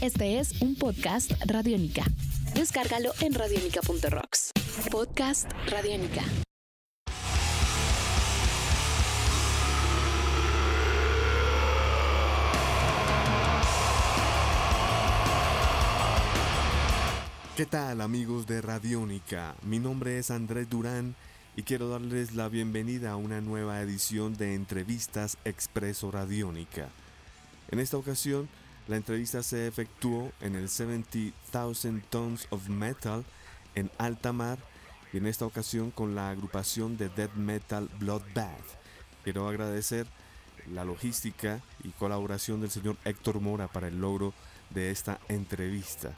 Este es un podcast Radiónica. Descárgalo en radiónica.rocks. Podcast Radiónica. ¿Qué tal amigos de Radiónica? Mi nombre es Andrés Durán y quiero darles la bienvenida a una nueva edición de Entrevistas Expreso Radiónica. En esta ocasión, la entrevista se efectuó en el 70,000 Tons of Metal en alta mar y en esta ocasión con la agrupación de death metal Bloodbath. Quiero agradecer la logística y colaboración del señor Héctor Mora para el logro de esta entrevista.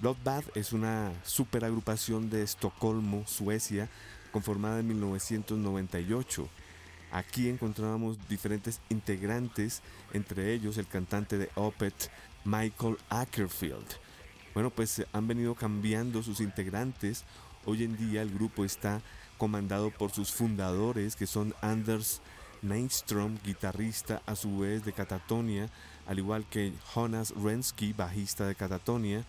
Bloodbath es una superagrupación de Estocolmo, Suecia, conformada en 1998. Aquí encontrábamos diferentes integrantes, entre ellos el cantante de Opet, Michael Ackerfield. Bueno, pues han venido cambiando sus integrantes. Hoy en día el grupo está comandado por sus fundadores, que son Anders Neinstrom, guitarrista a su vez de Catatonia, al igual que Jonas Rensky, bajista de Catatonia.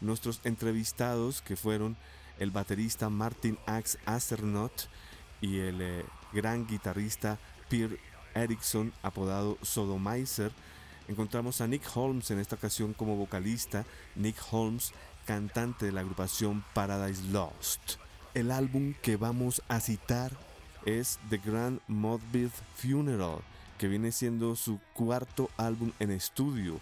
Nuestros entrevistados, que fueron el baterista Martin Axe Asternot y el eh, gran guitarrista Pierre Erickson, apodado Sodomizer. Encontramos a Nick Holmes en esta ocasión como vocalista, Nick Holmes, cantante de la agrupación Paradise Lost. El álbum que vamos a citar es The Grand Morbid Funeral, que viene siendo su cuarto álbum en estudio.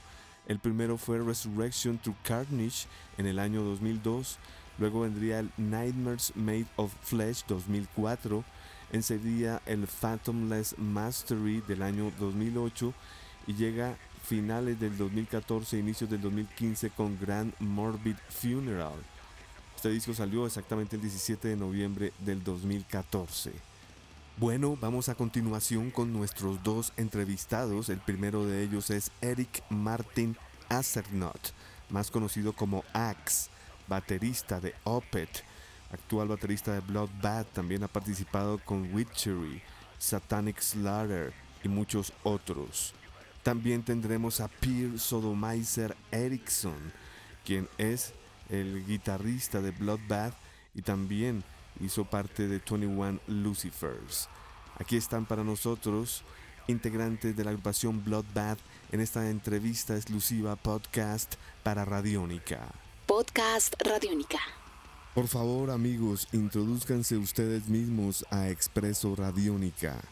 El primero fue Resurrection to Carnage en el año 2002, luego vendría el Nightmares Made of Flesh 2004, enseguida el Phantomless Mastery del año 2008 y llega finales del 2014, inicios del 2015 con Grand Morbid Funeral. Este disco salió exactamente el 17 de noviembre del 2014. Bueno, vamos a continuación con nuestros dos entrevistados. El primero de ellos es Eric Martin Assernot, más conocido como Axe, baterista de Opet, actual baterista de Bloodbath, también ha participado con Witchery, Satanic Slaughter y muchos otros. También tendremos a Pierre Sodomizer Erickson, quien es el guitarrista de Bloodbath y también hizo parte de 21 Lucifers. Aquí están para nosotros integrantes de la agrupación Bloodbath en esta entrevista exclusiva podcast para Radiónica. Podcast Radiónica. Por favor, amigos, introduzcanse ustedes mismos a Expreso Radiónica.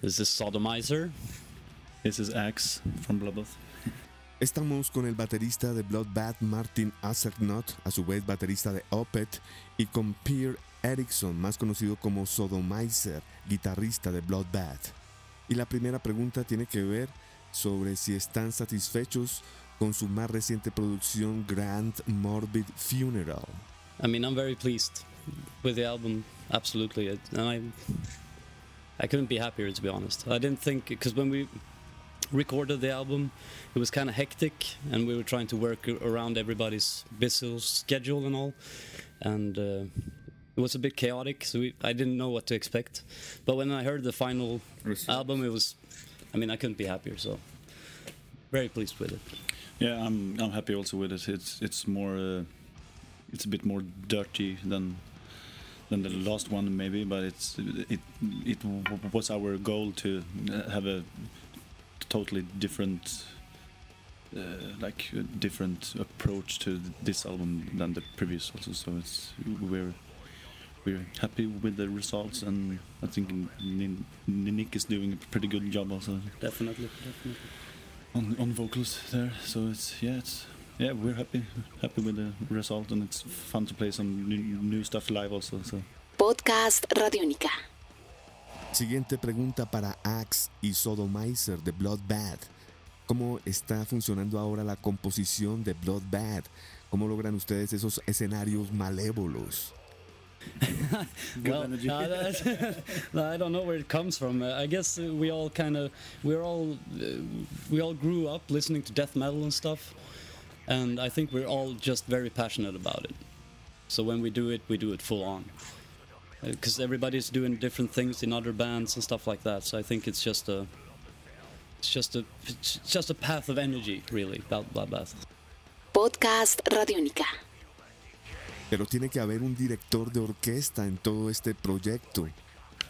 This is Sodomizer. This is Axe from Bloodbath. Estamos con el baterista de Bloodbath, Martin Assernot, a su vez baterista de Opet, y con Pierre Erickson, más conocido como Sodomizer, guitarrista de Bloodbath. Y la primera pregunta tiene que ver sobre si están satisfechos con su más reciente producción Grand Morbid Funeral. I mean, I'm very pleased with the album. Absolutely, It- and I I couldn't be happier to be honest. I didn't think because when we recorded the album, it was kind of hectic, and we were trying to work around everybody's busy schedule and all, and. Uh, it was a bit chaotic, so we, I didn't know what to expect. But when I heard the final album, it was, I mean, I couldn't be happier. So, very pleased with it. Yeah, I'm I'm happy also with it. It's it's more uh, it's a bit more dirty than than the last one maybe, but it's it it w- was our goal to uh, have a totally different uh, like a different approach to this album than the previous also. So it's we're we're happy with the results, and I think Nick is doing a pretty good job also Definitely, definitely. on on vocals there. So it's yeah, it's yeah, we're happy happy with the result, and it's fun to play some new, new stuff live also. So Podcast Radiónica. Siguiente pregunta para Axe y Sodomizer de Bloodbath. ¿Cómo está funcionando ahora la composición de Bloodbath? ¿Cómo logran ustedes esos escenarios malévolos? well, uh, that's- I don't know where it comes from. Uh, I guess uh, we all kind of we're all uh, we all grew up listening to death metal and stuff, and I think we're all just very passionate about it. So when we do it, we do it full on. Because everybody's doing different things in other bands and stuff like that. So I think it's just a it's just a it's just a path of energy, really, about Bloodbath. Podcast Radiónica. Pero tiene que haber un director de orquesta en todo este proyecto.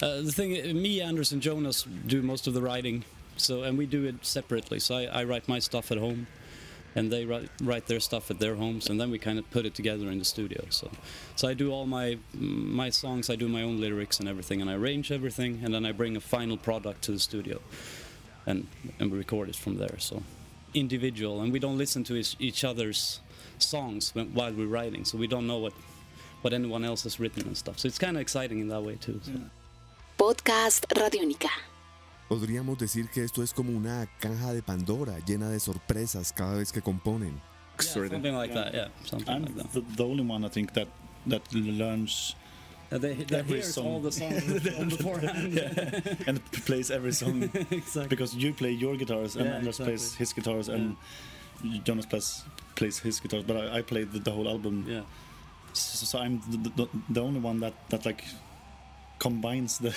Uh, the thing, me, Anders, and Jonas do most of the writing, so and we do it separately. So I, I write my stuff at home, and they write, write their stuff at their homes, and then we kind of put it together in the studio. So, so I do all my my songs, I do my own lyrics and everything, and I arrange everything, and then I bring a final product to the studio, and and we record it from there. So, individual, and we don't listen to each, each other's songs when, while we're writing, so we don't know what what anyone else has written and stuff. So it's kind of exciting in that way too. So. Podcast Radiónica. Podríamos decir que esto es como una caja de Pandora llena de sorpresas cada vez que componen. Yeah, something like that. Yeah, something I'm like that. the, the only one I think that that learns Yeah, they, they every hears song. all the songs beforehand. and plays every song exactly. because you play your guitars and Yeah, Anders exactly. plays his guitars and Jonas plays plays his guitars, but I, I played the, the whole album. yeah, So, so I'm the, the, the only one that that like combines the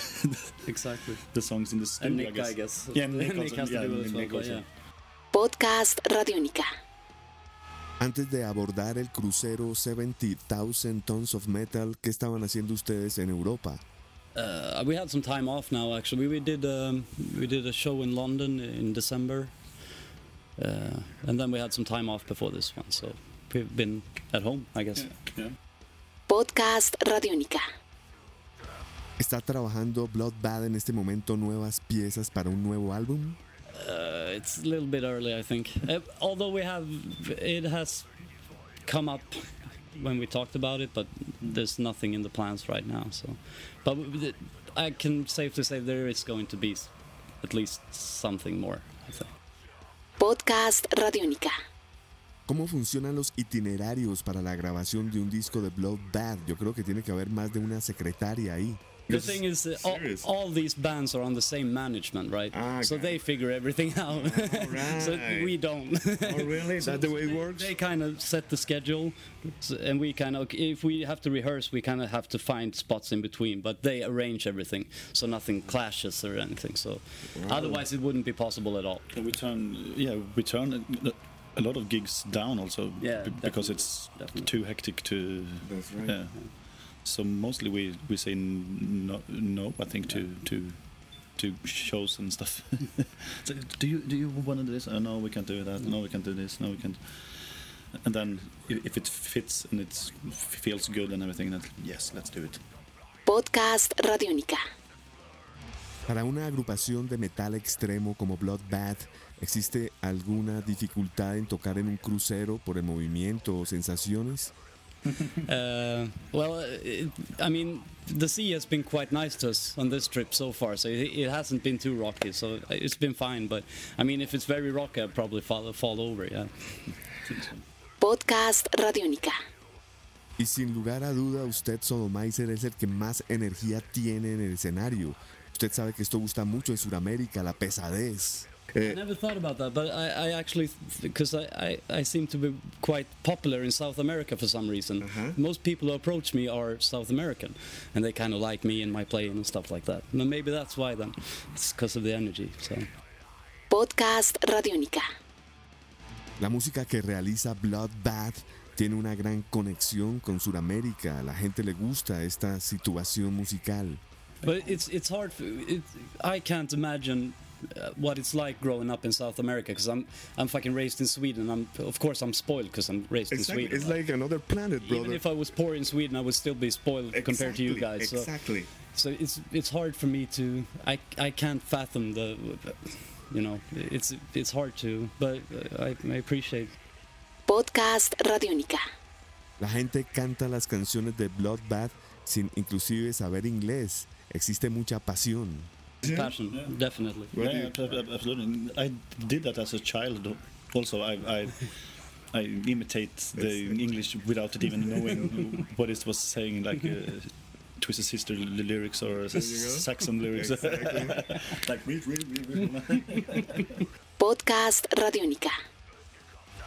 exactly. the songs in the studio. And Nick, I guess. I guess. Yeah, Nick Nick also- has to yeah, do it as well, but yeah. Podcast Radiónica. Antes de abordar el crucero 70,000 Tons of Metal, ¿qué estaban haciendo ustedes en Europa? Uh, we had some time off now. Actually, we did um, we did a show in London in December, uh, and then we had some time off before this one. So we've been at home, I guess. Yeah, yeah. Podcast Radiónica. ¿Está trabajando Bloodbath en este momento nuevas piezas para un nuevo álbum? Uh, it's a little bit early, I think. Uh, although we have, it has come up when we talked about it, but there's nothing in the plans right now. So, but I can safely say there is going to be at least something more. I think. Podcast Radiónica. ¿Cómo funcionan los itinerarios para la grabación de un disco de Bloodbath? Yo creo que tiene que haber más de una secretaria ahí. The thing is, uh, all, all these bands are on the same management, right? Ah, so got they figure everything out. so right. we don't. Oh, really? Is that the way it They- works? They kind of set the schedule, so, and we kind of, if we have to rehearse, we kind of have to find spots in between. But they arrange everything, so nothing clashes or anything. So otherwise, it wouldn't be possible at all. So we turn, yeah, we turn a- a lot of gigs down also Yeah, b- because it's definitely. too hectic to. That's right. Yeah. So mostly we we say no, no I think to to to shows and stuff. so do you do you want to do this? Oh, no, we can't do that. No, we can't do this. No, we can't. And then if, if it fits and it feels good and everything, then yes, let's do it. Podcast Radiónica. Para una agrupación de metal extremo como Bloodbath, ¿existe alguna dificultad en tocar en un crucero por el movimiento o sensaciones? Uh, well, uh, it, I mean, the sea has been quite nice to us on this trip so far, so it, it hasn't been too rocky, so it's been fine. But I mean, if it's very rocky, I'd probably fall, fall over. Yeah. Podcast Radiónica. Y sin lugar a duda, usted, Sodomaiser, es el que más energía tiene en el escenario. Usted sabe que esto gusta mucho en Sudamérica, la pesadez. I never thought about that, but I, I actually, because I, I, I seem to be quite popular in South America for some reason. Most people who approach me are South American, and they kind of like me and my playing and stuff like that. And maybe that's why then. It's because of the energy. So. Podcast Radiónica. La música que realiza Bloodbath tiene una gran conexión con Sudamérica. A la gente le gusta esta situación musical. But it's it's hard. For, it, I can't imagine uh, what it's like growing up in South America because I'm I'm fucking raised in Sweden. I'm of course I'm spoiled because I'm raised in Sweden. It's like another planet, brother. Even if I was poor in Sweden, I would still be spoiled compared to you guys. So, Exactly. so it's it's hard for me to I I can't fathom the you know it's it's hard to but uh, I, I appreciate Podcast Radiónica. La gente canta las canciones de Bloodbath sin inclusive saber inglés. Existe mucha pasión. Definitely. Do yeah, you- ab- absolutely. I did that as a child. Also, I I, I imitate the English without it even knowing what it was saying, like uh, Twisted Sister l- lyrics or Saxon lyrics. like read, read, read, read. Podcast Radiónica.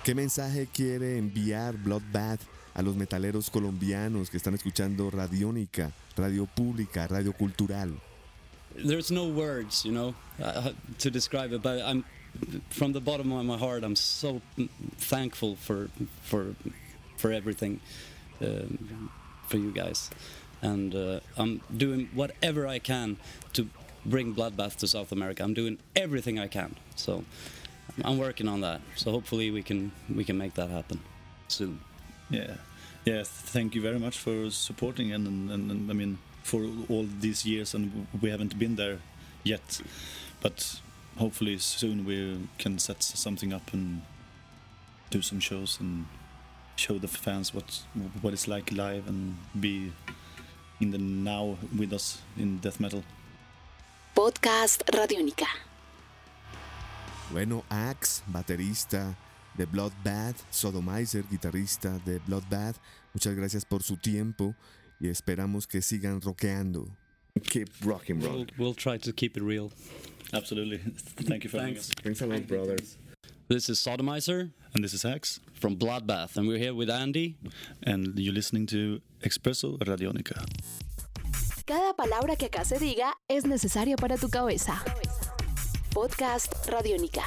¿Qué mensaje quiere enviar Bloodbath a los metaleros colombianos que están escuchando Radiónica, Radio Pública, Radio Cultural? There's no words, you know, uh, to describe it. But I'm from the bottom of my heart, I'm so thankful for for for everything um, for you guys, and uh, I'm doing whatever I can to bring Bloodbath to South America. I'm doing everything I can, so I'm working on that. So hopefully we can we can make that happen soon. Yeah, yeah. Thank you very much for supporting and, and, and I mean for all these years, and we haven't been there yet, but hopefully soon we can set something up and do some shows and show the fans what what it's like live and be in the now with us in death metal. Podcast Radiónica. Bueno, Axe, baterista de Bloodbath, Sodomizer, guitarrista de Bloodbath, muchas gracias por su tiempo y esperamos que sigan rockeando. Keep rocking, bro. We'll, we'll try to keep it real. Absolutely. Thank you for having us. Thanks a lot, brothers. This is Sodomizer And this is Axe, from Bloodbath, and we're here with Andy. and you're listening to Expresso Radionica. Cada palabra que acá se diga es necesaria para tu cabeza. Podcast Radiónica.